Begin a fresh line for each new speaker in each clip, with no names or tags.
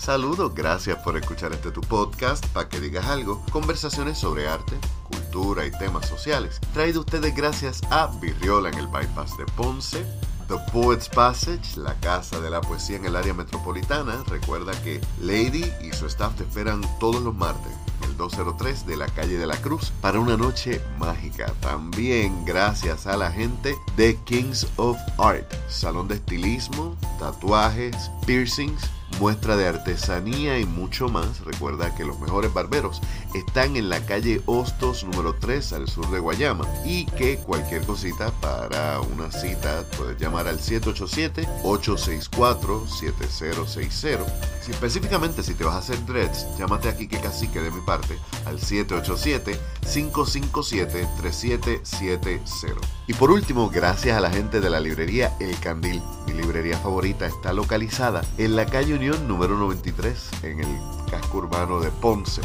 Saludos, gracias por escuchar este tu podcast para que digas algo. Conversaciones sobre arte, cultura y temas sociales. Traído ustedes gracias a Virriola en el Bypass de Ponce. The Poets Passage, la casa de la poesía en el área metropolitana. Recuerda que Lady y su staff te esperan todos los martes 203 de la calle de la Cruz para una noche mágica. También gracias a la gente de Kings of Art, salón de estilismo, tatuajes, piercings muestra de artesanía y mucho más. Recuerda que los mejores barberos están en la calle Hostos número 3 al sur de Guayama y que cualquier cosita para una cita puedes llamar al 787-864-7060. Si específicamente si te vas a hacer dreads, llámate aquí que cacique de mi parte al 787-557-3770. Y por último, gracias a la gente de la librería El Candil. Mi librería favorita está localizada en la calle Unión número 93 en el casco urbano de Ponce.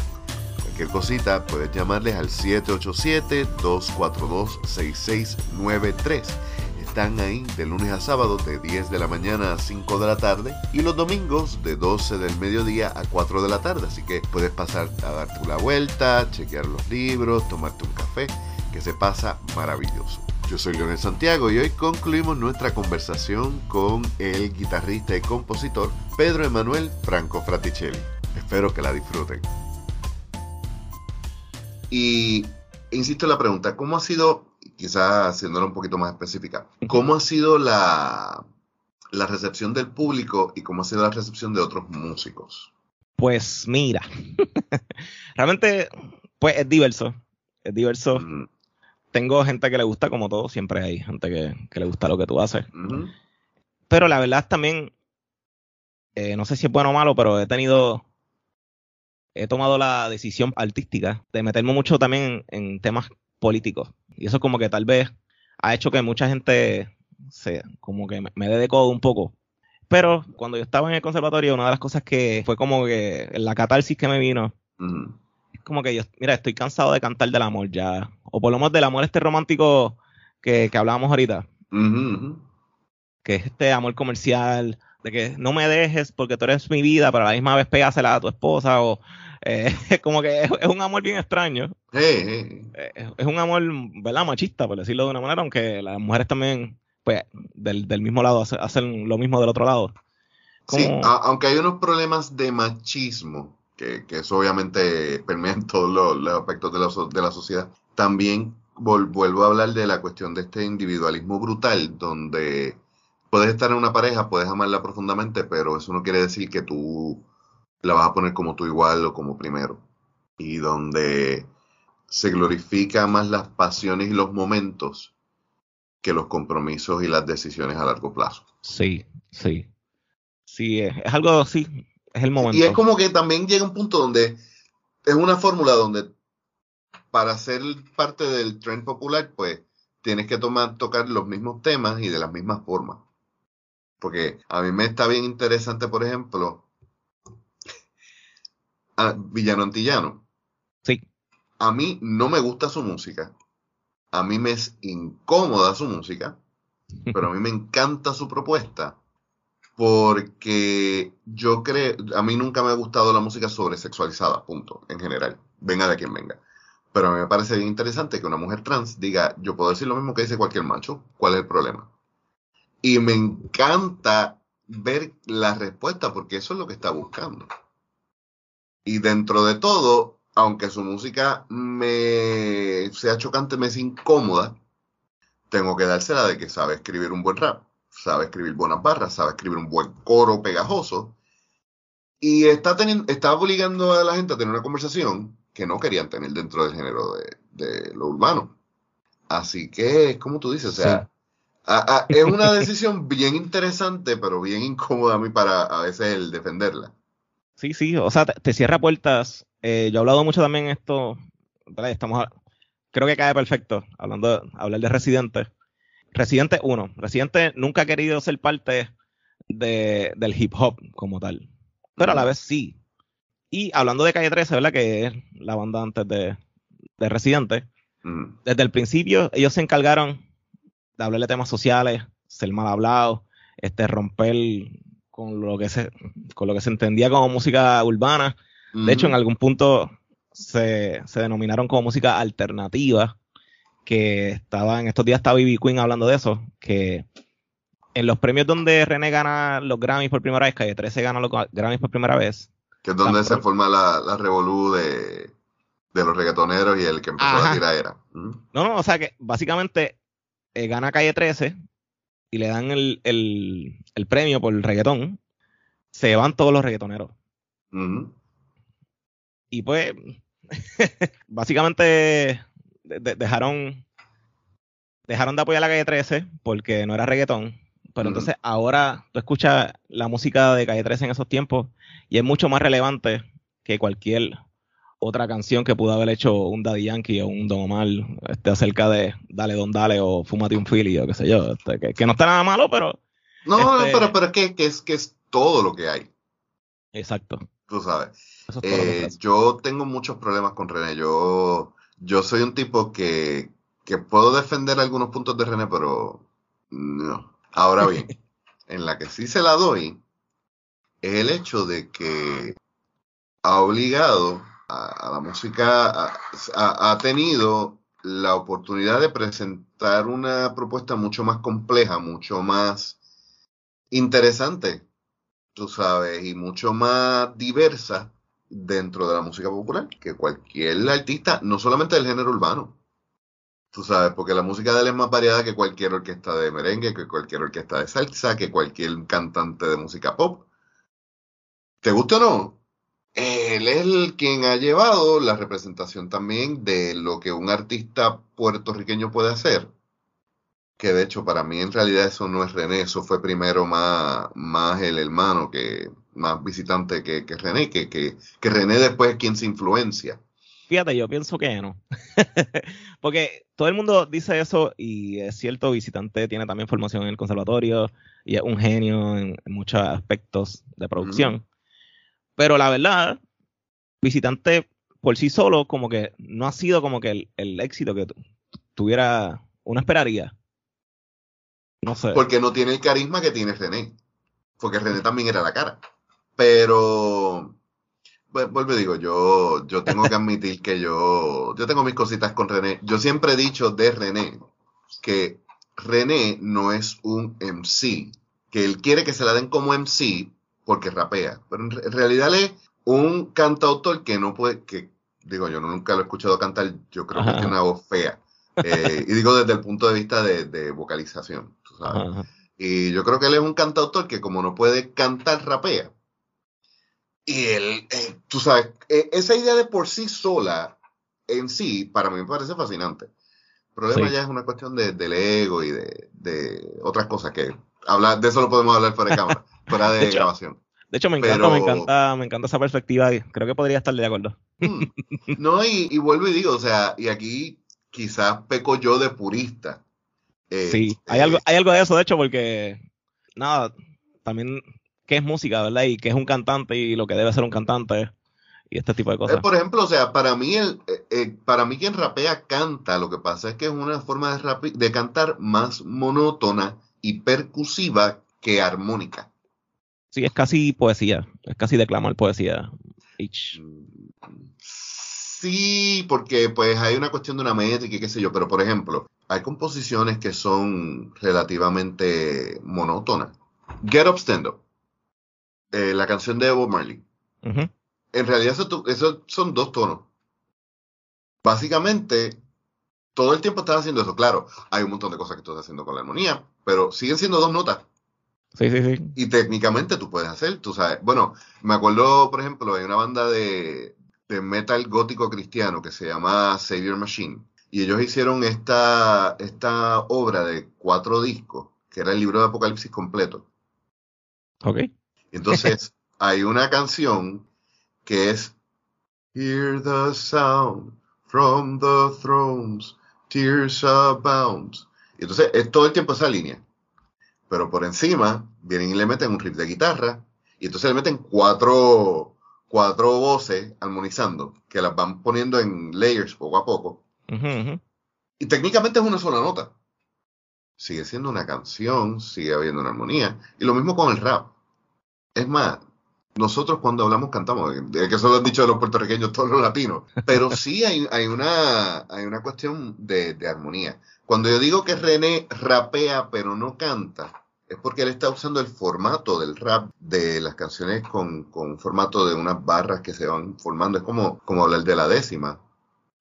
Cualquier cosita puedes llamarles al 787-242-6693. Están ahí de lunes a sábado de 10 de la mañana a 5 de la tarde y los domingos de 12 del mediodía a 4 de la tarde. Así que puedes pasar a darte una vuelta, chequear los libros, tomarte un café, que se pasa maravilloso. Yo soy Leonel Santiago y hoy concluimos nuestra conversación con el guitarrista y compositor Pedro Emanuel Franco Fraticelli. Espero que la disfruten. Y insisto en la pregunta, ¿cómo ha sido, quizás haciéndola un poquito más específica, cómo ha sido la, la recepción del público y cómo ha sido la recepción de otros músicos?
Pues mira, realmente pues es diverso, es diverso tengo gente que le gusta como todo, siempre hay gente que, le gusta lo que tú haces. Pero la verdad también, eh, no sé si es bueno o malo, pero he tenido, he tomado la decisión artística de meterme mucho también en, temas políticos. Y eso como que tal vez ha hecho que mucha gente se, como que me, dé de codo un poco. Pero cuando yo estaba en el conservatorio, una de las cosas que fue como que la catarsis que me vino, como que yo, mira, estoy cansado de cantar del amor ya. O por lo menos del amor este romántico que, que hablábamos ahorita. Que es este amor comercial, de que no me dejes porque tú eres mi vida, pero a la misma vez pégasela a tu esposa. O eh, como que es, un amor bien extraño. Eh, es, un amor, ¿verdad? Machista, por decirlo de una manera, aunque las mujeres también, pues, del, del mismo lado hacen, lo mismo del otro lado.
Sí, aunque hay unos problemas de machismo que, eso obviamente permea en todos los, aspectos de la, de la, sociedad. También vuelvo a hablar de la cuestión de este individualismo brutal, donde puedes estar en una pareja, puedes amarla profundamente, pero eso no quiere decir que tú la vas a poner como tu igual o como primero. Y donde se glorifica más las pasiones y los momentos que los compromisos y las decisiones a largo plazo.
Sí, sí. Sí, es, es algo así el momento.
Y es como que también llega un punto donde es una fórmula donde para ser parte del trend popular, pues tienes que tomar, tocar los mismos temas y de las mismas formas. Porque a mí me está bien interesante, por ejemplo, a Villano Antillano.
Sí.
A mí no me gusta su música. A mí me es incómoda su música. Pero a mí me encanta su propuesta porque yo creo, a mí nunca me ha gustado la música sobresexualizada, punto, en general, venga de quien venga. Pero me parece bien interesante que una mujer trans diga, yo puedo decir lo mismo que dice cualquier macho, ¿cuál es el problema? Y me encanta ver la respuesta porque eso es lo que está buscando. Y dentro de todo, aunque su música me sea chocante, me es incómoda, tengo que dársela de que sabe escribir un buen rap sabe escribir buenas barras, sabe escribir un buen coro pegajoso. Y está, teniendo, está obligando a la gente a tener una conversación que no querían tener dentro del género de, lo urbano. Así que es como tú dices, o sea, es una decisión bien interesante, pero bien incómoda a mí para a veces el defenderla.
Sí, sí, o sea, te, cierra puertas. Eh, yo he hablado mucho también esto, estamos, creo que cae perfecto, hablando hablar de residentes. Residente 1. Residente nunca ha querido ser parte de, del hip hop como tal. Pero a la vez sí. Y hablando de Calle 13, ¿verdad? Que es la banda antes de, de Residente. Desde el principio ellos se encargaron de hablarle de temas sociales, ser mal hablado, este, romper con lo que se, con lo que se entendía como música urbana. De hecho, en algún punto se, denominaron como música alternativa, que estaba, en estos días estaba B.B. Queen hablando de eso, que en los premios donde René gana los Grammys por primera vez, Calle 13 gana los Grammys por primera vez.
Que es donde se forma la, la revolú de, los reggaetoneros y el que empezó a la era.
No, no, o sea que básicamente eh, gana Calle 13 y le dan el, el, premio por el reggaetón, se van todos los reggaetoneros. Y pues, básicamente dejaron, dejaron de apoyar la calle 13 porque no era reggaetón. Pero entonces ahora tú escuchas la música de calle 13 en esos tiempos y es mucho más relevante que cualquier otra canción que pudo haber hecho un Daddy Yankee o un Don Omar este, acerca de Dale Don Dale o Fúmate un Philly o qué sé yo. Este, que, no está nada malo, pero.
No, este pero, pero es que, que, es que es todo lo que hay.
Exacto.
Tú sabes. Eh, yo tengo muchos problemas con René. Yo, yo soy un tipo que, que puedo defender algunos puntos de René, pero no. Ahora bien, en la que sí se la doy es el hecho de que ha obligado a, la música, ha tenido la oportunidad de presentar una propuesta mucho más compleja, mucho más interesante, tú sabes, y mucho más diversa dentro de la música popular que cualquier artista, no solamente del género urbano. Tú sabes, porque la música de él es más variada que cualquier orquesta de merengue, que cualquier orquesta de salsa, que cualquier cantante de música pop. ¿Te gusta o no? Él es el quien ha llevado la representación también de lo que un artista puertorriqueño puede hacer. Que de hecho para mí en realidad eso no es René, eso fue primero más, más el hermano que, más visitante que, René, que, que, René después es quien se influencia.
Fíjate, yo pienso que no. Porque todo el mundo dice eso y es cierto, visitante tiene también formación en el conservatorio y es un genio en, muchos aspectos de producción. Pero la verdad, visitante por sí solo como que no ha sido como que el, éxito que tuviera uno esperaría.
No sé. Porque no tiene el carisma que tiene René. Porque René también era la cara. Pero, vuelvo y digo, yo, yo tengo que admitir que yo, yo tengo mis cositas con René. Yo siempre he dicho de René que René no es un MC, que él quiere que se la den como MC porque rapea, pero en, realidad él es un cantautor que no puede, que digo, yo nunca lo he escuchado cantar, yo creo que tiene una voz fea. Eh, y digo desde el punto de vista de, vocalización, tú sabes. Y yo creo que él es un cantautor que como no puede cantar, rapea. Y él, eh, tú sabes, eh, esa idea de por sí sola, en sí, para mí me parece fascinante. El problema ya es una cuestión de, del ego y de, de, otras cosas que hablar, de eso lo podemos hablar fuera de cámara, fuera de, grabación.
De hecho, me encanta, me encanta, me encanta esa perspectiva y creo que podría estar de acuerdo.
Mm. No, y, vuelvo y digo, o sea, y aquí quizás peco yo de purista.
Eh, sí, hay, algo, hay algo de eso, de hecho, porque nada, también qué es música, ¿verdad? Y qué es un cantante y lo que debe ser un cantante y este tipo de cosas.
por ejemplo, o sea, para mí, el, eh, eh, para mí quien rapea canta, lo que pasa es que es una forma de, de cantar más monótona y percusiva que armónica.
Sí, es casi poesía, es casi declamar poesía.
Sí, porque pues hay una cuestión de una métrica y qué sé yo, pero por ejemplo, hay composiciones que son relativamente monótonas. Get Up Stand Up. Eh, la canción de Evo Marley. En realidad eso, son dos tonos. Básicamente, todo el tiempo estás haciendo eso. Claro, hay un montón de cosas que estás haciendo con la armonía, pero siguen siendo dos notas.
Sí, sí, sí.
Y técnicamente tú puedes hacer, tú sabes. Bueno, me acuerdo, por ejemplo, hay una banda de, de metal gótico cristiano que se llama Savior Machine. Y ellos hicieron esta, esta obra de cuatro discos, que era el libro de Apocalipsis completo.
Ok.
Entonces, hay una canción que es Hear the sound from the thrones, tears abound. Y entonces es todo el tiempo esa línea. Pero por encima vienen y le meten un riff de guitarra y entonces le meten cuatro, cuatro voces armonizando que las van poniendo en layers poco a poco. Y técnicamente es una sola nota. Sigue siendo una canción, sigue habiendo una armonía. Y lo mismo con el rap. Es más, nosotros cuando hablamos cantamos, que eso lo han dicho los puertorriqueños, todos los latinos, pero sí hay, hay, una, hay una cuestión de, de, armonía. Cuando yo digo que René rapea pero no canta, es porque él está usando el formato del rap de las canciones con, con formato de unas barras que se van formando. Es como, como hablar de la décima.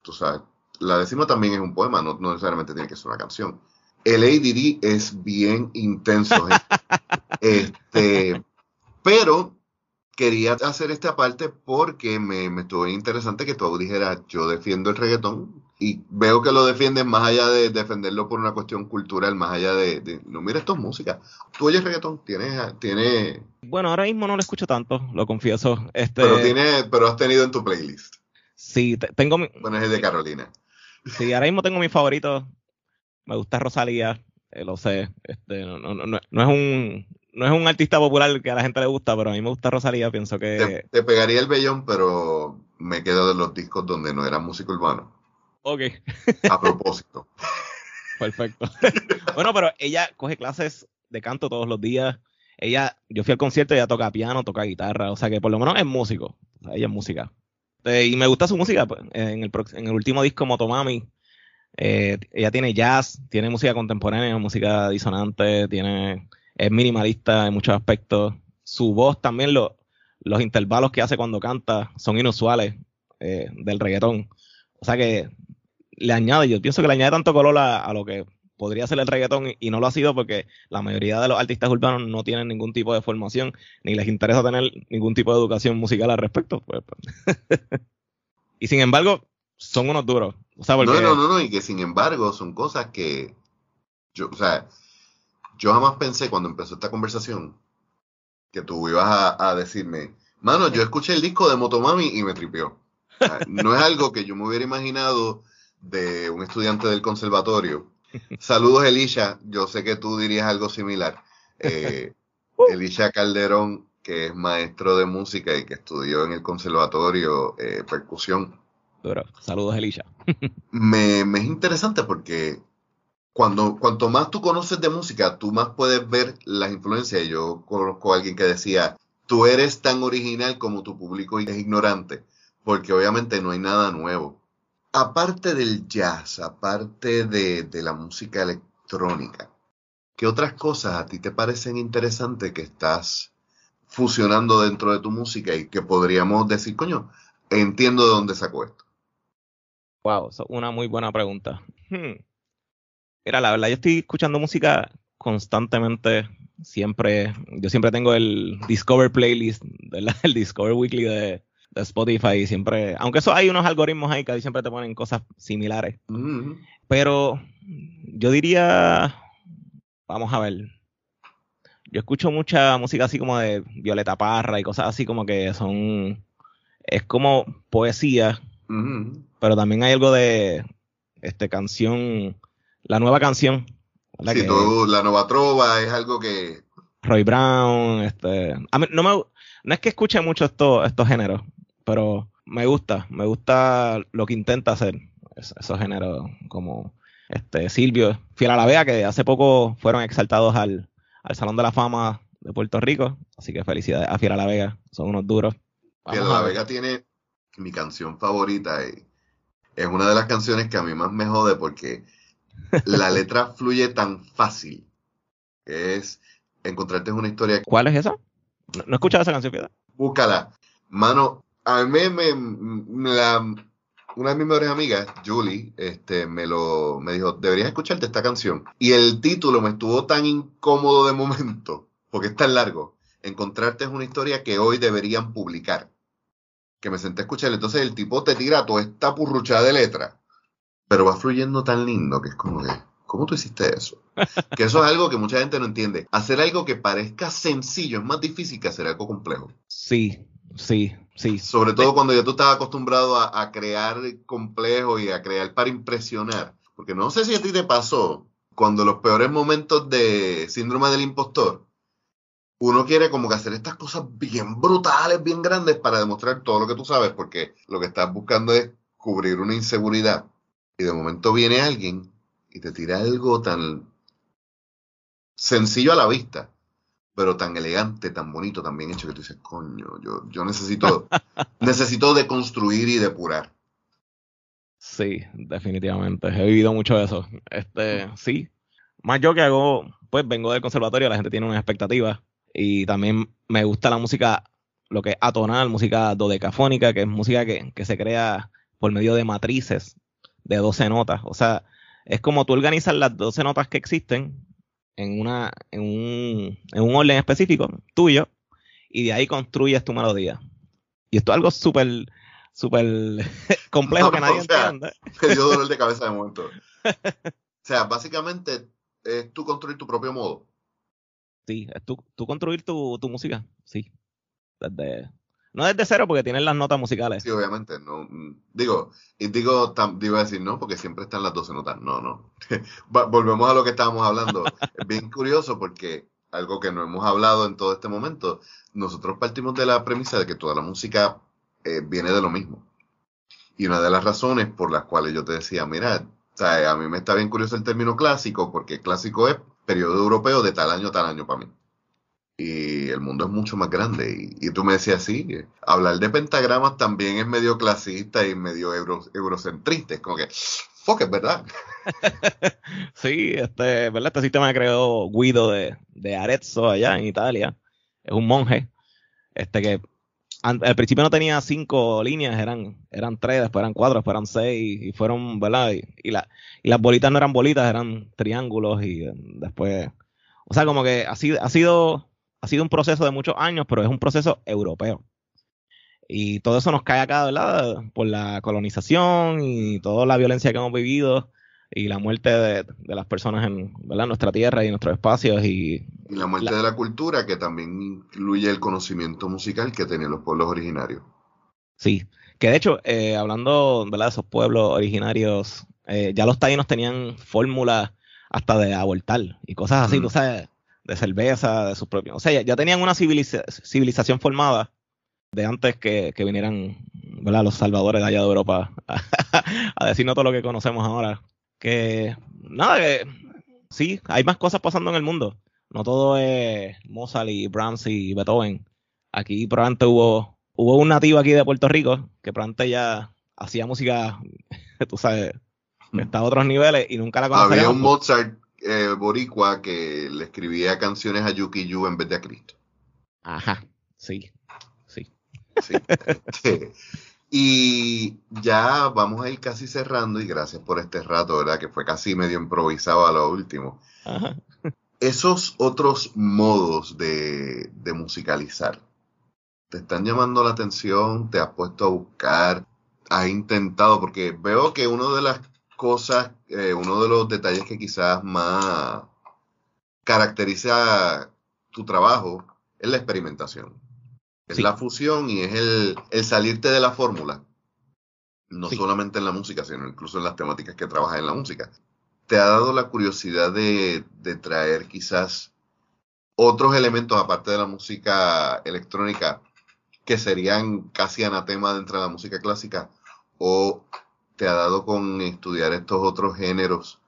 Tú sabes, la décima también es un poema, no, no necesariamente tiene que ser una canción. El ADD es bien intenso. este, pero quería hacer esta parte porque me, me estuvo interesante que tú dijeras, yo defiendo el reggaetón y veo que lo defienden más allá de defenderlo por una cuestión cultural, más allá de, no, mira, esto es música. Tú oyes reggaetón, tienes, tiene...
Bueno, ahora mismo no lo escucho tanto, lo confieso. Este...
Pero, tiene, pero has tenido en tu playlist.
Sí, tengo mi...
Bueno, es de Carolina.
Sí, ahora mismo tengo mi favorito. Me gusta Rosalía, eh, lo sé. Este, no, no, no, no es un no es un artista popular que a la gente le gusta, pero a mí me gusta Rosalía, pienso
que... Te, pegaría el bellón, pero me quedo de los discos donde no era música urbano.
Ok.
A propósito.
Perfecto. bueno, pero ella coge clases de canto todos los días. Ella, yo fui al concierto ella toca piano, toca guitarra, o sea que por lo menos es músico. ella es música. Eh, y me gusta su música. Pues, en, el, en el último disco, Motomami, eh, ella tiene jazz, tiene música contemporánea, música disonante, tiene es minimalista en muchos aspectos. Su voz también, los intervalos que hace cuando canta son inusuales eh, del reggaetón. O sea que le añade, yo pienso que le añade tanto color a, lo que podría ser el reggaetón y, no lo ha sido porque la mayoría de los artistas urbanos no tienen ningún tipo de formación ni les interesa tener ningún tipo de educación musical al respecto. Pues, pues. y sin embargo, son unos duros.
no, no, no, no, y que sin embargo son cosas que yo, o sea, yo jamás pensé cuando empezó esta conversación que tú ibas a, decirme, mano, yo escuché el disco de Motomami y me tripió. no es algo que yo me hubiera imaginado de un estudiante del conservatorio. Saludos, Elisha. Yo sé que tú dirías algo similar. Eh, Elisha Calderón, que es maestro de música y que estudió en el conservatorio eh, percusión.
Saludos, Elisha.
me, me es interesante porque cuando, cuanto más tú conoces de música, tú más puedes ver las influencias. Yo conozco a alguien que decía, tú eres tan original como tu público es ignorante, porque obviamente no hay nada nuevo. Aparte del jazz, aparte de, de la música electrónica, ¿qué otras cosas a ti te parecen interesantes que estás fusionando dentro de tu música y que podríamos decir, coño, entiendo de dónde sacó esto?
Wow, una muy buena pregunta. Hmm. Mira, la verdad, yo estoy escuchando música constantemente. Siempre, yo siempre tengo el Discover Playlist, el Discover Weekly de, Spotify. Siempre, aunque eso hay unos algoritmos ahí que siempre te ponen cosas similares. Mm-hmm. Pero yo diría, vamos a ver. Yo escucho mucha música así como de Violeta Parra y cosas así como que son. Es como poesía. Mm-hmm. Pero también hay algo de este canción la nueva canción.
Sí, todo, la nueva trova es algo que...
Roy Brown, este... A mí, no, me, no es que escuche mucho estos, estos géneros, pero me gusta, me gusta lo que intenta hacer esos géneros como este Silvio, Fiel a la Vega, que hace poco fueron exaltados al, al Salón de la Fama de Puerto Rico, así que felicidades a Fiel a la Vega, son unos duros.
Fiel a la Vega tiene mi canción favorita y es una de las canciones que a mí más me jode porque la letra fluye tan fácil. Es encontrarte una historia.
¿Cuál es esa? No, he escuchado esa canción, ¿verdad?
Búscala. Mano, a mí me, la, una de mis mejores amigas, Julie, este, me lo, me dijo, deberías escucharte esta canción. Y el título me estuvo tan incómodo de momento, porque es tan largo. Encontrarte es una historia que hoy deberían publicar. Que me senté a escuchar. Entonces el tipo te tira toda esta purruchada de letra pero va fluyendo tan lindo que es como que, ¿cómo tú hiciste eso? Que eso es algo que mucha gente no entiende. Hacer algo que parezca sencillo es más difícil que hacer algo complejo.
Sí, sí, sí.
Sobre todo cuando ya tú estás acostumbrado a, crear complejo y a crear para impresionar. Porque no sé si a ti te pasó cuando los peores momentos de síndrome del impostor, uno quiere como que hacer estas cosas bien brutales, bien grandes para demostrar todo lo que tú sabes, porque lo que estás buscando es cubrir una inseguridad y de momento viene alguien y te tira algo tan sencillo a la vista, pero tan elegante, tan bonito, tan bien hecho que tú dices, coño, yo, yo necesito, necesito deconstruir y depurar.
Sí, definitivamente. He vivido mucho eso. Este, sí. Más yo que hago, pues vengo del conservatorio, la gente tiene unas expectativas. Y también me gusta la música, lo que es atonal, música dodecafónica, que es música que, que se crea por medio de matrices de 12 notas. O sea, es como tú organizas las 12 notas que existen en, una, en, un, en un orden específico tuyo y de ahí construyes tu melodía. Y esto es algo súper súper complejo que nadie entiende.
Me dio dolor de cabeza de momento. o sea, básicamente es tú construir tu propio modo.
Sí, es tú, tú construir tu, tu música, sí. Desde, no desde cero porque tienen las notas musicales.
Sí, obviamente. No, mm, digo, y digo, digo a decir no, porque siempre están las 12 notas. No, no. Volvemos a lo que estábamos hablando. es bien curioso porque algo que no hemos hablado en todo este momento, nosotros partimos de la premisa de que toda la música eh, viene de lo mismo. Y una de las razones por las cuales yo te decía, mira, a mí me está bien curioso el término clásico, porque clásico es periodo europeo de tal año, tal año para mí y el mundo es mucho más grande. Y, tú me decías, sí, hablar de pentagramas también es medio clasista y medio eurocentrista. Es como que, fuck, es verdad.
sí, este, ¿verdad? Este sistema creó Guido de, de Arezzo allá en Italia. Es un monje. Este que al principio no tenía cinco líneas, eran, eran tres, después eran cuatro, después eran seis, y fueron, ¿verdad? Y, y, la, y las bolitas no eran bolitas, eran triángulos, y después. O sea, como que ha sido, ha sido ha sido un proceso de muchos años, pero es un proceso europeo. Y todo eso nos cae acá, ¿verdad? Por la colonización y toda la violencia que hemos vivido y la muerte de, las personas en ¿verdad? nuestra tierra y nuestros espacios. Y,
la muerte de la cultura, que también incluye el conocimiento musical que tenían los pueblos originarios.
Sí, que de hecho, eh, hablando ¿verdad? de esos pueblos originarios, eh, ya los taínos tenían fórmulas hasta de abortar y cosas así, tú sabes de cerveza, de sus propios. O sea, ya, tenían una civilización formada de antes que, vinieran ¿verdad? los salvadores de allá de Europa a, decirnos todo lo que conocemos ahora. Que nada, que sí, hay más cosas pasando en el mundo. No todo es Mozart y Brahms y Beethoven. Aquí probablemente hubo, hubo un nativo aquí de Puerto Rico que probablemente ya hacía música, tú sabes, que está a otros niveles y nunca la conocíamos.
Había un Mozart eh, boricua que le escribía canciones a Yuki Yu en vez de a Cristo.
Ajá, sí, sí.
Y ya vamos a ir casi cerrando y gracias por este rato, ¿verdad? Que fue casi medio improvisado a lo último. Ajá. Esos otros modos de, de musicalizar, ¿te están llamando la atención? ¿Te has puesto a buscar? ¿Has intentado? Porque veo que una de las cosas, eh, uno de los detalles que quizás más caracteriza tu trabajo es la experimentación. Es la fusión y es el, el salirte de la fórmula. No solamente en la música, sino incluso en las temáticas que trabajas en la música. ¿Te ha dado la curiosidad de, de traer quizás otros elementos aparte de la música electrónica que serían casi anatema dentro de la música clásica o te ha dado con estudiar estos otros géneros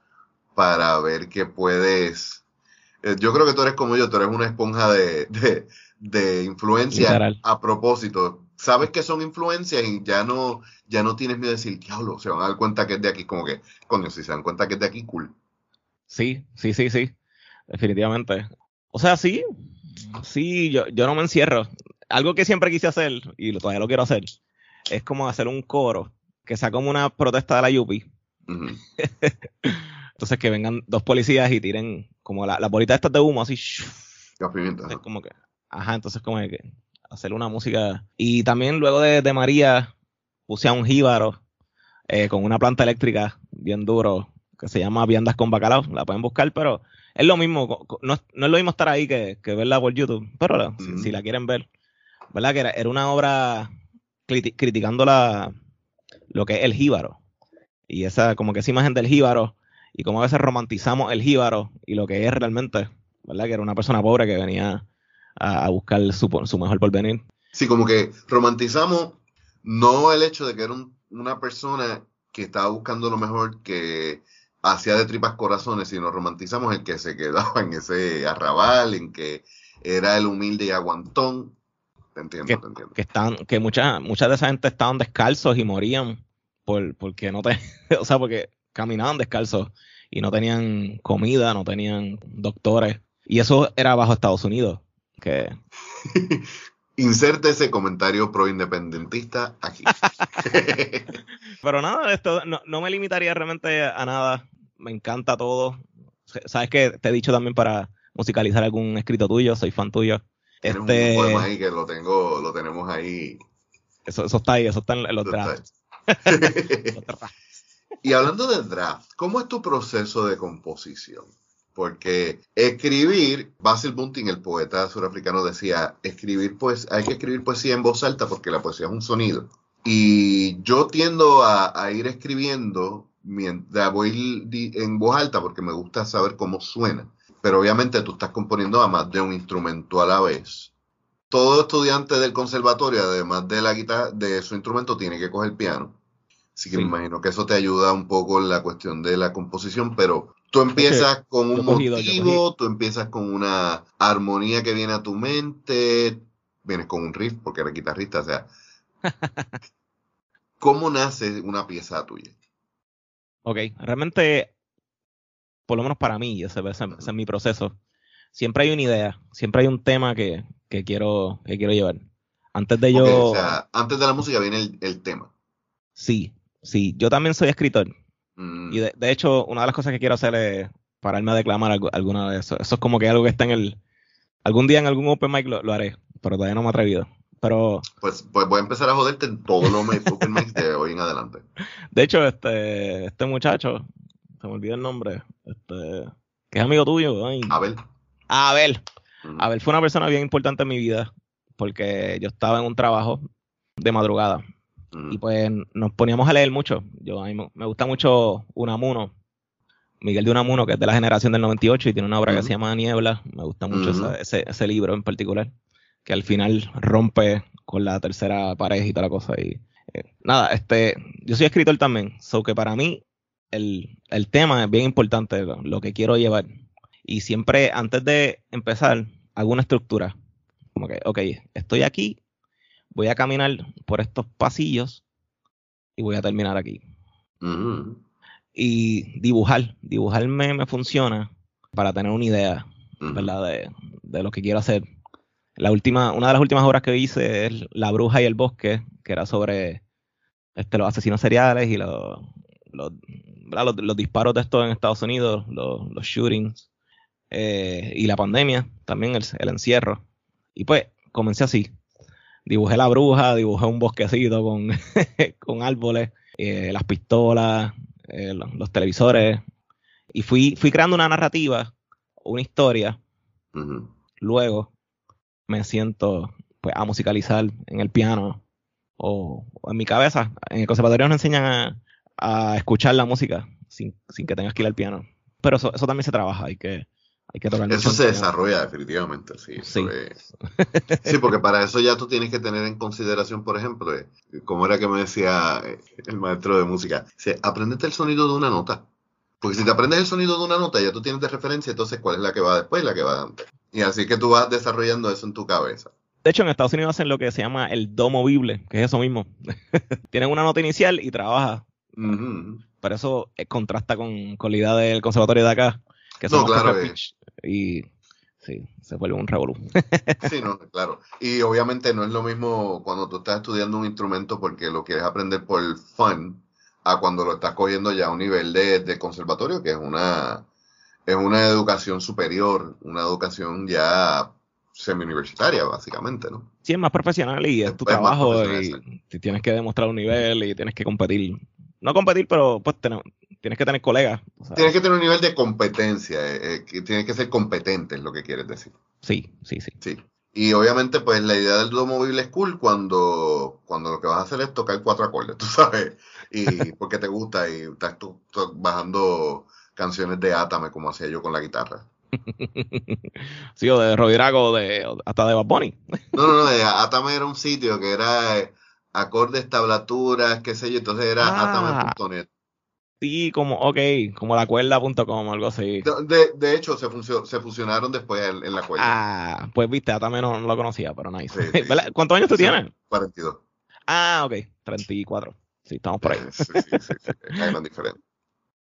para ver qué puedes... Eh, yo creo que tú eres como yo, tú eres una esponja de, de, influencia a propósito. Sabes que son influencias y ya no, ya no tienes miedo de decir, diablo, se van a dar cuenta que es de aquí, como que, coño, si se dan cuenta que es de aquí, cool.
Sí, sí, sí, sí, definitivamente. O sea, sí, sí, yo, yo no me encierro. Algo que siempre quise hacer, y todavía lo quiero hacer, es como hacer un coro que sea como una protesta de la Yupi. entonces que vengan dos policías y tiren como la, la bolita estas de humo así. como que, ajá, entonces como que hacer una música. Y también luego de, de María puse a un jíbaro eh, con una planta eléctrica bien duro que se llama Viandas con Bacalao. La pueden buscar, pero es lo mismo. No, es lo mismo estar ahí que, verla por YouTube. Pero si, la quieren ver, ¿verdad? Que era, era una obra criticando la, lo que es el jíbaro. Y esa, como que esa imagen del jíbaro, y como a veces romantizamos el jíbaro y lo que es realmente, ¿verdad? Que era una persona pobre que venía a, buscar su, su, mejor porvenir.
Sí, como que romantizamos no el hecho de que era una persona que estaba buscando lo mejor, que hacía de tripas corazones, sino romantizamos el que se quedaba en ese arrabal, en que era el humilde y aguantón. Te entiendo,
que,
te entiendo.
Que, están, que muchas muchas de esa gente estaban descalzos y morían por, porque no te, o sea, porque caminaban descalzos y no tenían comida, no tenían doctores. Y eso era bajo Estados Unidos. Que...
Inserte ese comentario pro independentista aquí.
Pero nada, esto no, no, me limitaría realmente a nada. Me encanta todo. Sabes que te he dicho también para musicalizar algún escrito tuyo, soy fan tuyo.
Este, un poema ahí que lo tengo, lo tenemos ahí.
Eso, eso está ahí, eso está en los drafts.
y hablando del draft, ¿cómo es tu proceso de composición? Porque escribir, Basil Bunting, el poeta surafricano, decía, escribir pues, hay que escribir poesía en voz alta porque la poesía es un sonido. Y yo tiendo a, ir escribiendo en voz alta porque me gusta saber cómo suena. Pero obviamente tú estás componiendo a más de un instrumento a la vez. Todo estudiante del conservatorio, además de la guitarra, de su instrumento, tiene que coger piano. Así que me imagino que eso te ayuda un poco en la cuestión de la composición, pero Tú empiezas con un motivo, tú empiezas con una armonía que viene a tu mente, vienes con un riff porque eres guitarrista, o sea. ¿Cómo nace una pieza tuya?
Ok, realmente, por lo menos para mí, ese, es mi proceso. Siempre hay una idea, siempre hay un tema que, quiero, que quiero llevar. Antes de yo.
O sea, antes de la música viene el, el tema.
Sí, sí. Yo también soy escritor. Mm. Y de, hecho, una de las cosas que quiero hacer es pararme a declamar alguna de eso. Eso es como que algo que está en el. Algún día en algún open mic lo, haré, pero todavía no me he atrevido. Pero.
Pues, pues voy a empezar a joderte en todos los open mics de hoy en adelante.
De hecho, este, este muchacho, se me olvidó el nombre, este, que es amigo tuyo.
Abel.
Abel. Mm. Abel fue una persona bien importante en mi vida, porque yo estaba en un trabajo de madrugada y pues nos poníamos a leer mucho. Yo, a mí me gusta mucho Unamuno, Miguel de Unamuno, que es de la generación del 98 y tiene una obra que se llama Niebla. Me gusta mucho ese, ese, libro en particular, que al final rompe con la tercera pared y toda la cosa. Y eh, nada, este, yo soy escritor también, so que para mí el, el tema es bien importante, lo, que quiero llevar. Y siempre antes de empezar, hago una estructura. Como que, ok, estoy aquí, voy a caminar por estos pasillos y voy a terminar aquí. Mm. Y dibujar, dibujarme me funciona para tener una idea, mm. ¿verdad? De, lo que quiero hacer. La última, una de las últimas obras que hice es La bruja y el bosque, que era sobre este, los asesinos seriales y los, los, disparos de estos en Estados Unidos, los, shootings, eh, y la pandemia, también el, el encierro. Y pues comencé así, dibujé la bruja, dibujé un bosquecito con, con árboles, eh, las pistolas, eh, los, televisores, y fui, fui creando una narrativa, una historia. Luego me siento pues, a musicalizar en el piano o, en mi cabeza. En el conservatorio nos enseñan a, escuchar la música sin, que tengas que ir al piano. Pero eso, eso también se trabaja, hay que,
eso se desarrolla definitivamente, sí. Sí. sí, porque para eso ya tú tienes que tener en consideración, por ejemplo, eh, como era que me decía eh, el maestro de música, dice, aprendete el sonido de una nota. Porque si te aprendes el sonido de una nota, ya tú tienes de referencia, entonces cuál es la que va después y la que va antes. Y así que tú vas desarrollando eso en tu cabeza.
De hecho, en Estados Unidos hacen lo que se llama el do movible, que es eso mismo. Tienen una nota inicial y trabaja. Por eso eh, contrasta con, con la idea del conservatorio de acá, que no, claro, y sí, se vuelve un revolú.
sí, no, claro. Y obviamente no es lo mismo cuando tú estás estudiando un instrumento porque lo quieres aprender por el fun a cuando lo estás cogiendo ya a un nivel de, conservatorio, que es una, es una educación superior, una educación ya semi-universitaria, básicamente, ¿no?
Sí, es más profesional y es, tu trabajo y tienes que demostrar un nivel y tienes que competir. No competir, pero pues tener, tienes que tener colegas.
tienes que tener un nivel de competencia, eh, eh tienes que ser competente, es lo que quieres decir.
Sí, sí, sí.
Sí. Y obviamente, pues la idea del dúo móvil es cool cuando, cuando lo que vas a hacer es tocar cuatro acordes, tú sabes, y porque te gusta y estás tú, bajando canciones de Atame como hacía yo con la guitarra.
sí, o de Rodrigo, de, hasta de Bad Bunny.
no, no, no, Atame era un sitio que era eh, acordes, tablaturas, qué sé yo, entonces era ah. atame.net.
Sí, como, ok, como la cuerda.com, algo así.
De, de hecho, se, se fusionaron después en, la cuerda.
Ah, pues viste, también no, lo conocía, pero nice. ¿Cuántos años tú tienes?
42.
Ah, ok, 34. Sí, estamos por ahí.
Sí, sí, sí, sí. Hay una diferencia.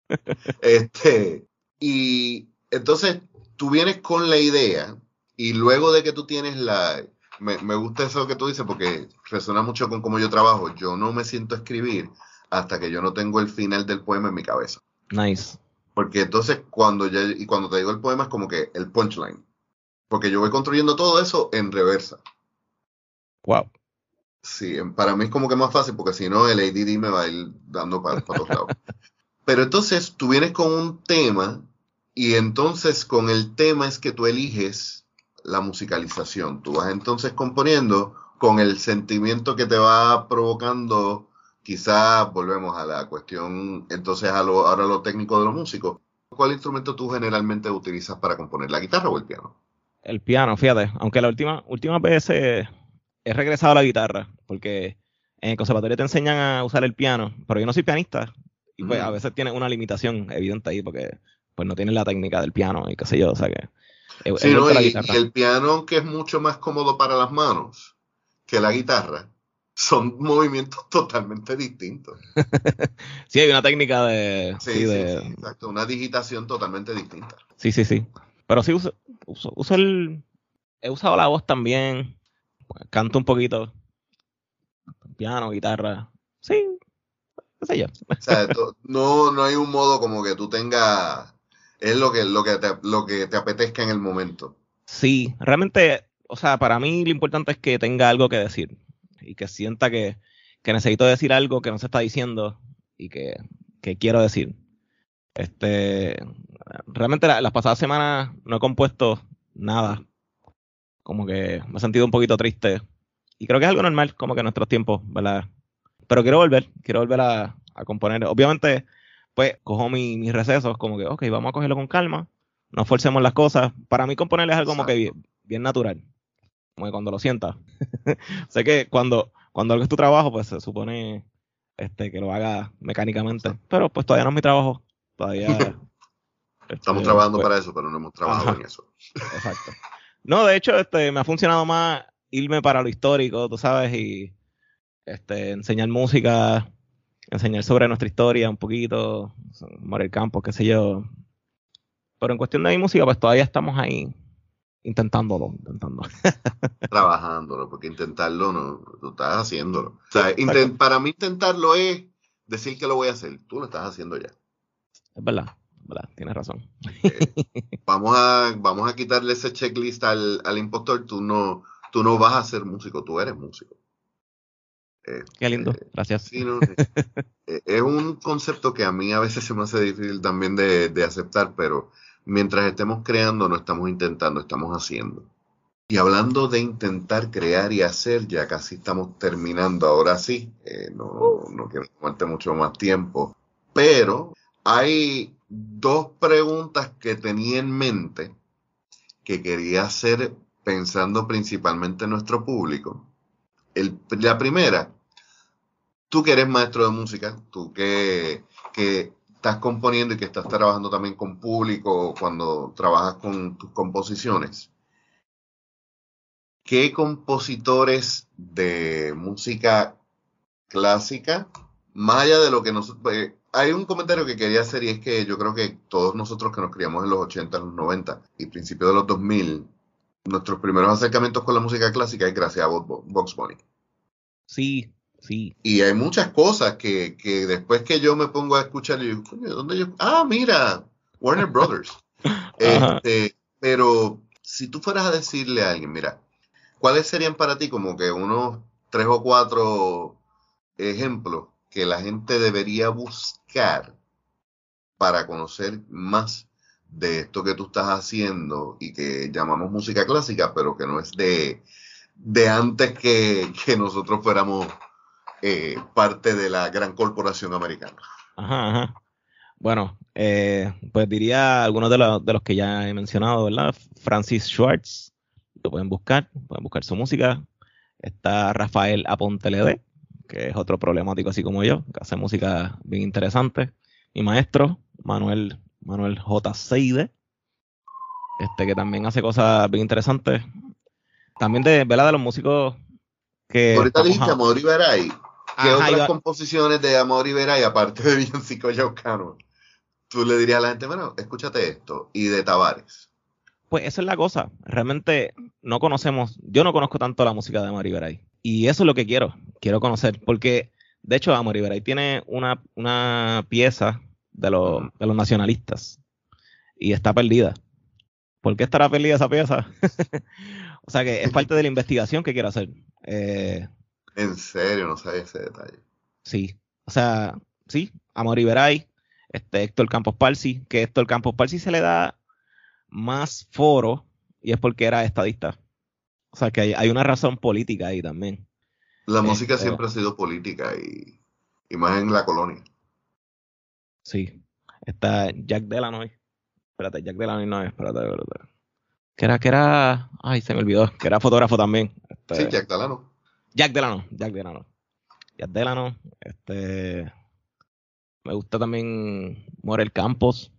Este, y entonces tú vienes con la idea y luego de que tú tienes la... Me, me gusta eso que tú dices porque resuena mucho con cómo yo trabajo. Yo no me siento a escribir hasta que yo no tengo el final del poema en mi cabeza.
Nice.
Porque entonces cuando ya, y cuando te digo el poema es como que el punchline. Porque yo voy construyendo todo eso en reversa.
Wow.
Sí, para mí es como que más fácil porque si no el ADD me va a ir dando para, para todos lados. Pero entonces tú vienes con un tema y entonces con el tema es que tú eliges la musicalización. Tú vas entonces componiendo con el sentimiento que te va provocando Quizás volvemos a la cuestión, entonces a lo, ahora lo técnico de los músicos. ¿Cuál instrumento tú generalmente utilizas para componer, la guitarra o el piano?
El piano, fíjate, aunque la última, última vez he, regresado a la guitarra, porque en el conservatorio te enseñan a usar el piano, pero yo no soy pianista, y pues a veces tiene una limitación evidente ahí, porque pues no tienes la técnica del piano y qué sé yo, o sea que...
Sí, no, y el piano que es mucho más cómodo para las manos que la guitarra, son movimientos totalmente distintos.
sí, hay una técnica de...
Sí, sí, exacto, una digitación totalmente distinta.
Sí, sí, sí. Pero sí uso, uso, el... He usado la voz también, canto un poquito, piano, guitarra, sí, qué sé yo.
o sea, no, no hay un modo como que tú tengas... Es lo que, lo, que te, lo que te apetezca en el momento.
Sí, realmente, o sea, para mí lo importante es que tenga algo que decir y que sienta que, necesito decir algo que no se está diciendo y que, quiero decir. Este, realmente las pasadas semanas no he compuesto nada. Como que me he sentido un poquito triste. Y creo que es algo normal, como que en nuestros tiempos, ¿verdad? Pero quiero volver, quiero volver a, componer. Obviamente, pues cojo mis recesos, como que, ok, vamos a cogerlo con calma, no forcemos las cosas. Para mí componer es algo como que bien natural como que cuando lo sientas. sé que cuando, cuando algo es tu trabajo, pues se supone este, que lo haga mecánicamente. Pero pues todavía no es mi trabajo. Todavía.
Estamos este, trabajando pues, para eso, pero no hemos trabajado en eso.
Exacto. No, de hecho, este, me ha funcionado más irme para lo histórico, tú sabes, y este, enseñar música, enseñar sobre nuestra historia un poquito, Morel Campos, qué sé yo. Pero en cuestión de mi música, pues todavía estamos ahí intentándolo, intentando.
Trabajándolo, porque intentarlo no, tú estás haciéndolo. O sea, para mí intentarlo es decir que lo voy a hacer, tú lo estás haciendo ya.
Es verdad, verdad, tienes razón.
vamos, a, vamos a quitarle ese checklist al, al impostor, tú no, tú no vas a ser músico, tú eres músico.
Qué lindo, este, gracias.
es un concepto que a mí a veces se me hace difícil también de, de aceptar, pero mientras estemos creando, no estamos intentando, estamos haciendo. Y hablando de intentar crear y hacer, ya casi estamos terminando, ahora sí, eh, no, no quiero tomarte mucho más tiempo, pero hay dos preguntas que tenía en mente que quería hacer pensando principalmente en nuestro público. El, la primera, tú que eres maestro de música, tú que, que estás componiendo y que estás trabajando también con público cuando trabajas con tus composiciones, ¿qué compositores de música clásica, más allá de lo que nosotros... Pues, hay un comentario que quería hacer y es que yo creo que todos nosotros que nos criamos en los 80, los 90 y principios de los 2000, nuestros primeros acercamientos con la música clásica es gracias a Box Bunny.
Sí,
y hay muchas cosas que, después que yo me pongo a escuchar, yo ¿dónde yo? Ah, mira, Warner Brothers. este, pero si tú fueras a decirle a alguien, mira, ¿cuáles serían para ti como que unos tres o cuatro ejemplos que la gente debería buscar para conocer más de esto que tú estás haciendo y que llamamos música clásica, pero que no es de, de antes que, que nosotros fuéramos eh, parte de la gran corporación americana.
Ajá, ajá. Bueno, eh, pues diría algunos de, los, de los que ya he mencionado, ¿verdad? Francis Schwartz, lo pueden buscar, pueden buscar su música. Está Rafael Apontelede, que es otro problemático así como yo, que hace música bien interesante. mi maestro, Manuel, Manuel J. Seide, este, que también hace cosas bien interesantes. También de, ¿verdad? de los músicos que...
Ahorita dijiste Iberay. ¿Qué otras composiciones de Amor Iberay, aparte de Villancico Yaucano, tú le dirías a la gente, bueno, escúchate esto, y de Tavares?
Pues esa es la cosa. Realmente no conocemos, yo no conozco tanto la música de Amor Iberay. Y eso es lo que quiero, quiero conocer. Porque, de hecho, Amor Iberay tiene una, una pieza de, de los nacionalistas y está perdida. ¿Por qué estará perdida esa pieza? o sea que es parte de la investigación que quiero hacer. Eh,
en serio, no sabía ese detalle.
Sí, o sea, sí, Amor Iberay, este Héctor Campos Parsi, que Héctor Campos Parsi se le da más foro y es porque era estadista. O sea que hay, una razón política ahí también.
La música este, siempre ha sido política y, y más en la colonia.
Sí, está Jack Delanoy Espérate, Jack Delano no es, espérate, espérate. Que era, que era, ay, se me olvidó, que era fotógrafo también.
Este, sí, Jack Delano.
Jack Delano, Jack Delano. Jack Delano, este, me gusta también Morel Campos.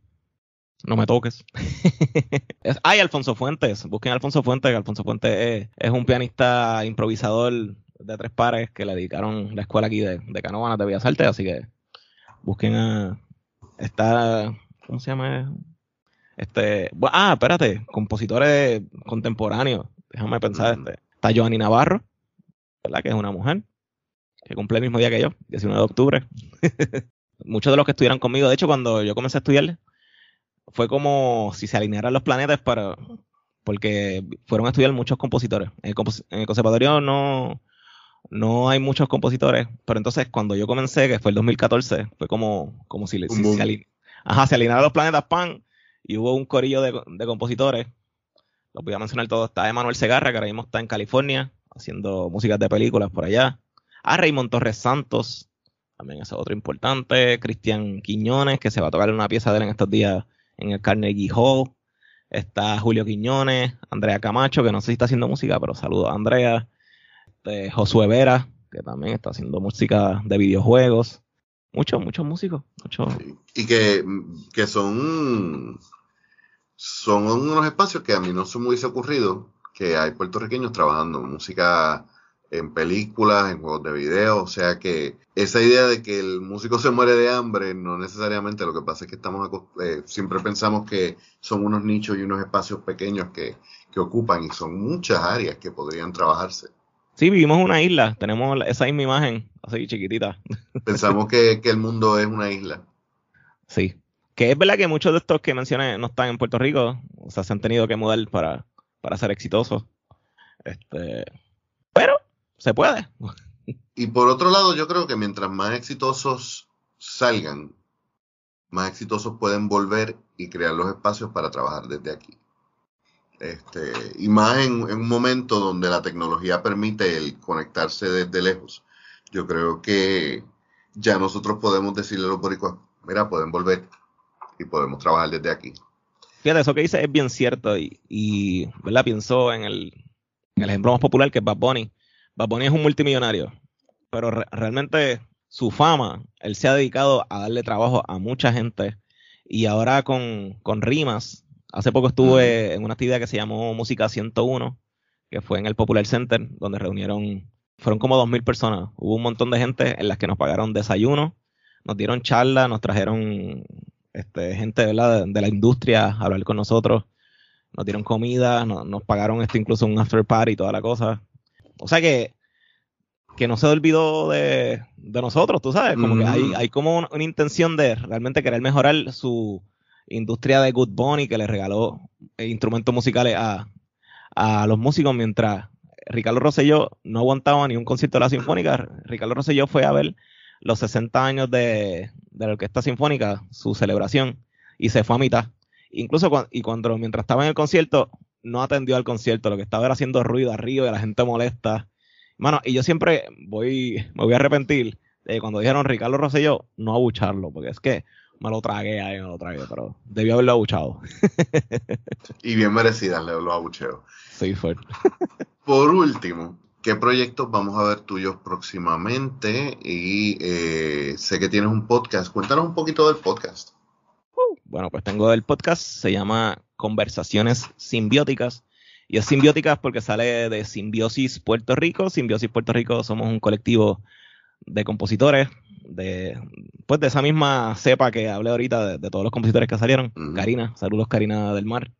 No me toques. Ay, Alfonso Fuentes. Busquen a Alfonso Fuentes. Alfonso Fuentes es, un pianista improvisador de tres pares que le dedicaron la escuela aquí de, de Canovanas de Bellas Artes. Así que busquen a. Está. ¿Cómo se llama? Este, ah, espérate, compositores contemporáneos. Déjame pensar. Este, está Joanny Navarro, ¿verdad? Que es una mujer que cumple el mismo día que yo, 19 de octubre. Muchos de los que estuvieron conmigo, de hecho, cuando yo comencé a estudiar, fue como si se alinearan los planetas para. Porque fueron a estudiar muchos compositores. En el, conservatorio no, no hay muchos compositores, pero entonces cuando yo comencé, que fue el 2014, fue como, como si, si se, Ajá, se alinearan los planetas pan y hubo un corillo de, compositores. Los voy a mencionar todos. Está Emanuel Segarra, que ahora mismo está en California, haciendo músicas de películas por allá. A Raymond Torres Santos, también es otro importante. Cristian Quiñones, que se va a tocar una pieza de él en estos días en el Carnegie Hall. Está Julio Quiñones, Andrea Camacho, que no sé si está haciendo música, pero saludo a Andrea. Este, Josué Vera, que también está haciendo música de videojuegos. Muchos, muchos músicos. Muchos.
Y que, que son son unos espacios que a mí no se me hubiese ocurrido que hay puertorriqueños trabajando en música en películas, en juegos de video, o sea que esa idea de que el músico se muere de hambre, no necesariamente, lo que pasa es que estamos eh, siempre pensamos que son unos nichos y unos espacios pequeños que, que ocupan y son muchas áreas que podrían trabajarse.
Sí, vivimos en una isla, tenemos esa misma imagen, así chiquitita.
Pensamos que, que el mundo es una isla.
Sí, que es verdad que muchos de estos que mencioné no están en Puerto Rico, o sea, se han tenido que mudar para, para ser exitosos. Este, pero se puede.
Y por otro lado, yo creo que mientras más exitosos salgan, más exitosos pueden volver y crear los espacios para trabajar desde aquí. Este, y más en, un momento donde la tecnología permite el conectarse desde lejos. Yo creo que ya nosotros podemos decirle a los boricuas, mira, pueden volver y podemos trabajar desde aquí.
Fíjate, eso que dice es bien cierto y, y ¿verdad? Pienso en el, en el ejemplo más popular que es Bad Bunny. Bad Bunny es un multimillonario, pero realmente su fama, él se ha dedicado a darle trabajo a mucha gente y ahora con, con rimas, hace poco estuve en una actividad que se llamó Música 101, que fue en el Popular Center, donde reunieron, fueron como 2.000 personas, hubo un montón de gente en las que nos pagaron desayuno, nos dieron charla, nos trajeron este, gente de la, de la industria a hablar con nosotros. Nos dieron comida, nos pagaron este, incluso un after party y toda la cosa. O sea que, que no se olvidó de, de nosotros, tú sabes, como que hay, hay como una, intención de realmente querer mejorar su industria de Good Bunny que le regaló instrumentos musicales a, a los músicos mientras Ricardo Rosselló no aguantaba ni un concierto de la Sinfónica. Ricardo Rosselló fue a ver los 60 años de, de la Orquesta Sinfónica, su celebración, y se fue a mitad. Incluso cuando, y cuando mientras estaba en el concierto, no atendió al concierto, lo que estaba era haciendo ruido arriba y la gente molesta. Mano, y yo siempre voy, me voy a arrepentir de cuando dijeron Ricardo Rosselló, no abucharlo, porque es que me lo tragué ahí, me lo tragué, pero debió haberlo abuchado.
y bien merecidas los abucheos.
Sí, fue.
Por último, ¿Qué proyectos vamos a ver tuyos próximamente? Y eh, sé que tienes un podcast. Cuéntanos un poquito del podcast.
Bueno, pues tengo el podcast, se llama Conversaciones Simbióticas. Y es simbióticas porque sale de Simbiosis Puerto Rico. Simbiosis Puerto Rico somos un colectivo de compositores, de, pues de esa misma cepa que hablé ahorita, de, todos los compositores que salieron. Karina, saludos Karina del Mar.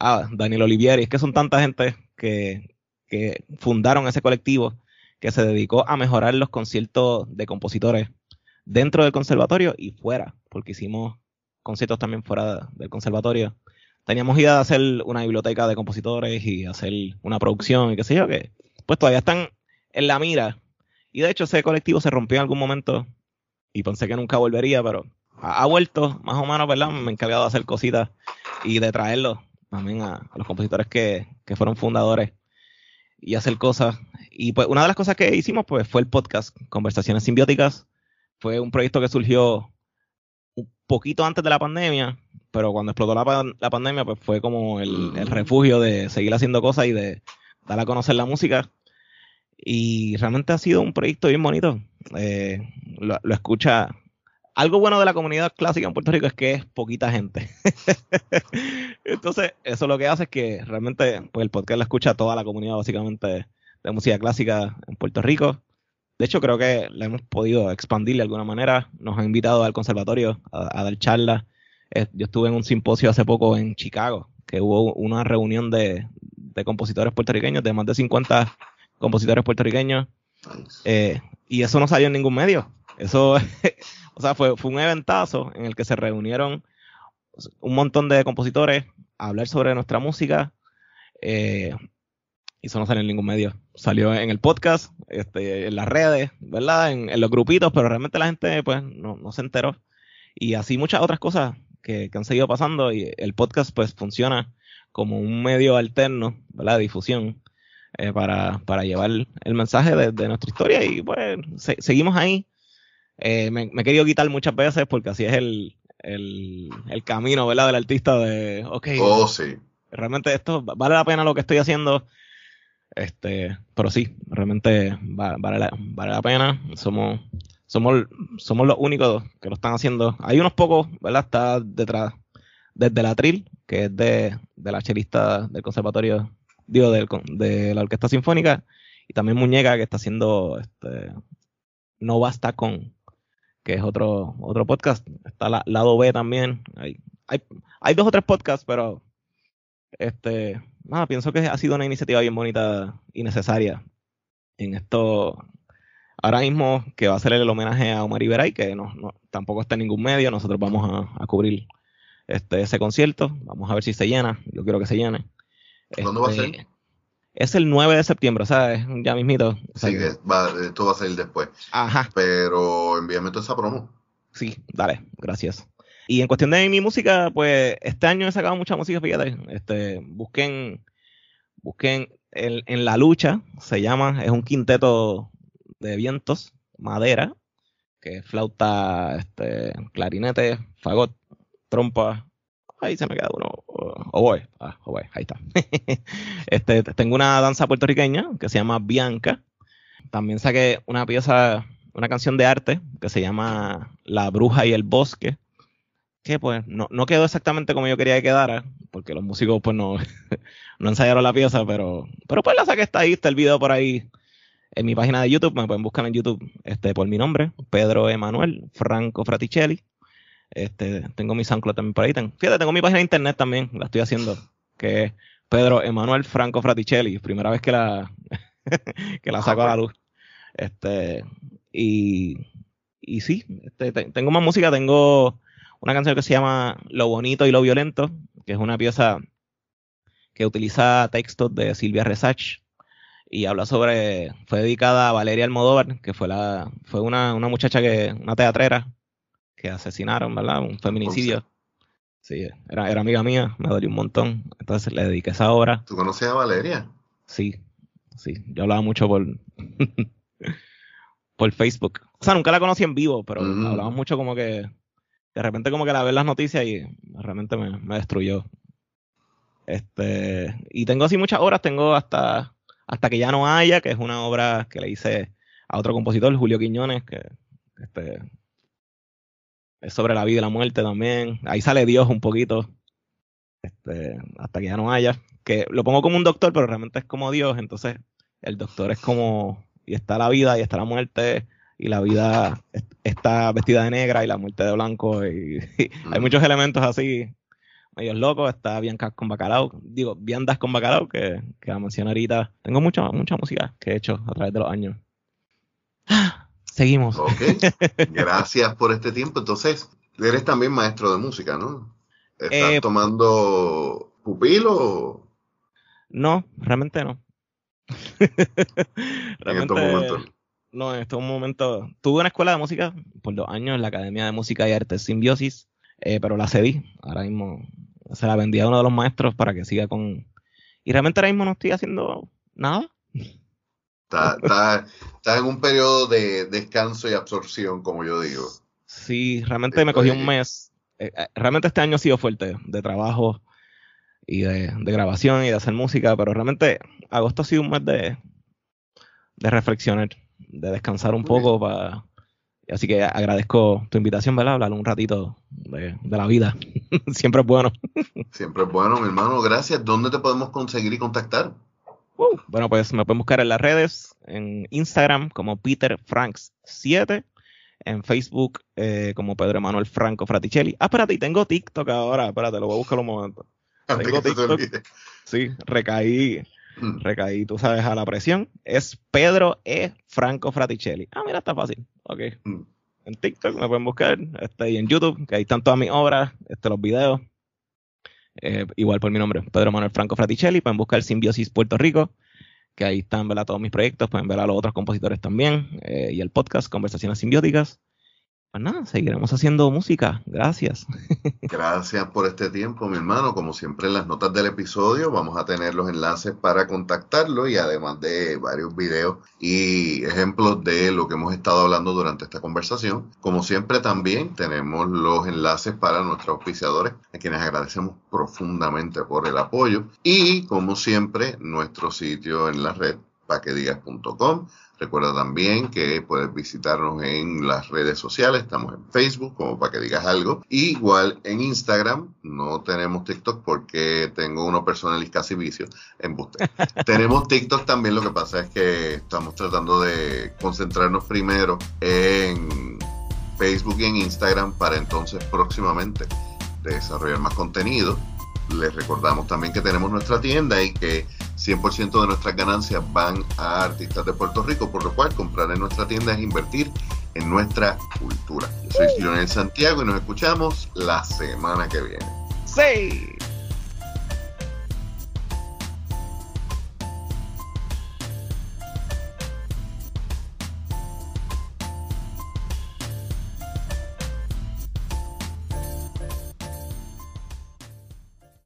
Ah, Daniel Olivieri, es que son tanta gente que, que fundaron ese colectivo que se dedicó a mejorar los conciertos de compositores dentro del conservatorio y fuera, porque hicimos conciertos también fuera del conservatorio. Teníamos idea de hacer una biblioteca de compositores y hacer una producción y qué sé yo, que pues todavía están en la mira. Y de hecho ese colectivo se rompió en algún momento y pensé que nunca volvería, pero ha, vuelto más o menos, ¿verdad? Me he encargado de hacer cositas y de traerlo también a, los compositores que, que fueron fundadores y hacer cosas. Y pues una de las cosas que hicimos pues fue el podcast Conversaciones Simbióticas. Fue un proyecto que surgió un poquito antes de la pandemia, pero cuando explotó la, la pandemia pues fue como el, el, refugio de seguir haciendo cosas y de dar a conocer la música. Y realmente ha sido un proyecto bien bonito. Eh, lo, lo escucha algo bueno de la comunidad clásica en Puerto Rico es que es poquita gente. Entonces, eso lo que hace es que realmente pues, el podcast lo escucha toda la comunidad básicamente de música clásica en Puerto Rico. De hecho, creo que la hemos podido expandir de alguna manera. Nos han invitado al conservatorio a, dar charlas. Eh, yo estuve en un simposio hace poco en Chicago, que hubo una reunión de, compositores puertorriqueños, de más de 50 compositores puertorriqueños. Eh, y eso no salió en ningún medio. Eso O sea, fue, fue un eventazo en el que se reunieron un montón de compositores a hablar sobre nuestra música. Eh, y eso no salió en ningún medio. Salió en el podcast, este, en las redes, ¿verdad? En, los grupitos, pero realmente la gente pues no, se enteró. Y así muchas otras cosas que, han seguido pasando. Y el podcast pues funciona como un medio alterno, ¿verdad? De difusión. Eh, para, llevar el mensaje de, nuestra historia y pues seguimos ahí eh, me, he querido quitar muchas veces porque así es el, el, camino, ¿verdad? Del artista de, ok,
oh, sí.
realmente esto vale la pena lo que estoy haciendo. Este, pero sí, realmente vale, la, vale la pena. Somos, somos, somos los únicos que lo están haciendo. Hay unos pocos, ¿verdad? Está detrás, desde la Tril, que es de, de la chelista del conservatorio, digo, del, de la orquesta sinfónica, y también Muñeca, que está haciendo, este, no basta con, que es otro, otro podcast. Está la, lado B también. Hay, hay, hay dos o tres podcasts, pero este, nada, pienso que ha sido una iniciativa bien bonita y necesaria en esto. Ahora mismo que va a ser el homenaje a Omar Iberay, que no, no, tampoco está en ningún medio, nosotros vamos a, cubrir este, ese concierto. Vamos a ver si se llena. Yo quiero que se llene.
¿Cuándo va a ser?
Es el 9 de septiembre, o sea, ya mismito.
sí, va, esto va a salir después.
Ajá.
Pero envíame toda esa promo.
Sí, dale, gracias. Y en cuestión de mi música, pues este año he sacado mucha música, fíjate. Este, busquen, busquen en La Lucha, se llama, es un quinteto de vientos, madera, que flauta, este, clarinete, fagot, trompa, ahí se me queda uno. Oh, voy. Ah, oh, voy. Ahí está. este, tengo una danza puertorriqueña que se llama Bianca. También saqué una pieza, una canción de arte que se llama La Bruja y el Bosque. Que pues no, no quedó exactamente como yo quería que quedara, porque los músicos pues no, no ensayaron la pieza, pero, pero pues la saqué, está ahí, está el video por ahí en mi página de YouTube, me pueden buscar en YouTube este, por mi nombre, Pedro Emanuel Franco Fraticelli. Este, tengo mi SoundCloud también por ahí. fíjate, tengo mi página de internet también, la estoy haciendo, que es Pedro Emanuel Franco Fraticelli, primera vez que la, que la saco a la luz. Este, y, y sí, este, tengo más música, tengo una canción que se llama Lo Bonito y Lo Violento, que es una pieza que utiliza textos de Silvia Resach y habla sobre, fue dedicada a Valeria Almodóvar, que fue la, fue una, una muchacha que, una teatrera que asesinaron, ¿verdad? Un feminicidio. Sí, era, era amiga mía, me dolió un montón. Entonces le dediqué esa obra.
¿Tú conocías a Valeria?
Sí, sí. Yo hablaba mucho por, por Facebook. O sea, nunca la conocí en vivo, pero hablábamos mucho como que. De repente, como que la ver las noticias y realmente me, me destruyó. Este. Y tengo así muchas horas, tengo hasta. Hasta que ya no haya, que es una obra que le hice a otro compositor, Julio Quiñones, que este, es sobre la vida y la muerte también. Ahí sale Dios un poquito. Este, hasta que ya no haya. Que lo pongo como un doctor, pero realmente es como Dios. Entonces, el doctor es como. Y está la vida y está la muerte. Y la vida está vestida de negra y la muerte de blanco. Y, hay muchos elementos así, medio locos. Está Bianca con Bacalao. Digo, Biandas con Bacalao, que, que la mencioné ahorita. Tengo mucha, mucha música que he hecho a través de los años. Seguimos.
Ok. Gracias por este tiempo. Entonces, eres también maestro de música, ¿no? ¿Estás eh, tomando pupilo?
No, realmente no.
en estos momentos.
No, en estos momentos. Tuve una escuela de música por dos años la Academia de Música y Arte Simbiosis, eh, pero la cedí. Ahora mismo se la vendí a uno de los maestros para que siga con. Y realmente ahora mismo no estoy haciendo nada.
Está, en un periodo de descanso y absorción, como yo digo.
Sí, realmente me cogí un mes. Eh, eh, realmente este año ha sido fuerte de trabajo y de, grabación y de hacer música, pero realmente agosto ha sido un mes de, de reflexionar, de descansar un poco. Para, así que agradezco tu invitación, ¿verdad? Hablar un ratito de, de la vida. Siempre es bueno.
Siempre es bueno, mi hermano. Gracias. ¿Dónde te podemos conseguir y contactar?
Bueno, pues me pueden buscar en las redes, en Instagram como Peter Franks 7, en Facebook eh, como Pedro Emanuel Franco Fraticelli. Ah, espérate, tengo TikTok ahora, espérate, lo voy a buscar un momento. Tengo TikTok. Sí, recaí, mm. recaí, tú sabes, a la presión. Es Pedro E. Franco Fraticelli. Ah, mira, está fácil. Ok. Mm. En TikTok me pueden buscar, este, y en YouTube, que ahí están todas mis obras, este, los videos. Eh, igual por mi nombre, Pedro Manuel Franco Fraticelli, pueden buscar Simbiosis Puerto Rico, que ahí están todos mis proyectos, pueden ver a los otros compositores también, eh, y el podcast Conversaciones Simbióticas. Nada, seguiremos haciendo música. Gracias.
Gracias por este tiempo, mi hermano. Como siempre en las notas del episodio vamos a tener los enlaces para contactarlo y además de varios videos y ejemplos de lo que hemos estado hablando durante esta conversación. Como siempre también tenemos los enlaces para nuestros auspiciadores, a quienes agradecemos profundamente por el apoyo. Y como siempre, nuestro sitio en la red, paquedigas.com Recuerda también que puedes visitarnos en las redes sociales, estamos en Facebook como para que digas algo. igual en Instagram, no tenemos TikTok porque tengo uno personal y casi vicio en buste. tenemos TikTok también, lo que pasa es que estamos tratando de concentrarnos primero en Facebook y en Instagram para entonces próximamente desarrollar más contenido. Les recordamos también que tenemos nuestra tienda y que 100% de nuestras ganancias van a artistas de Puerto Rico, por lo cual comprar en nuestra tienda es invertir en nuestra cultura. Yo soy Lionel Santiago y nos escuchamos la semana que viene.
Sí.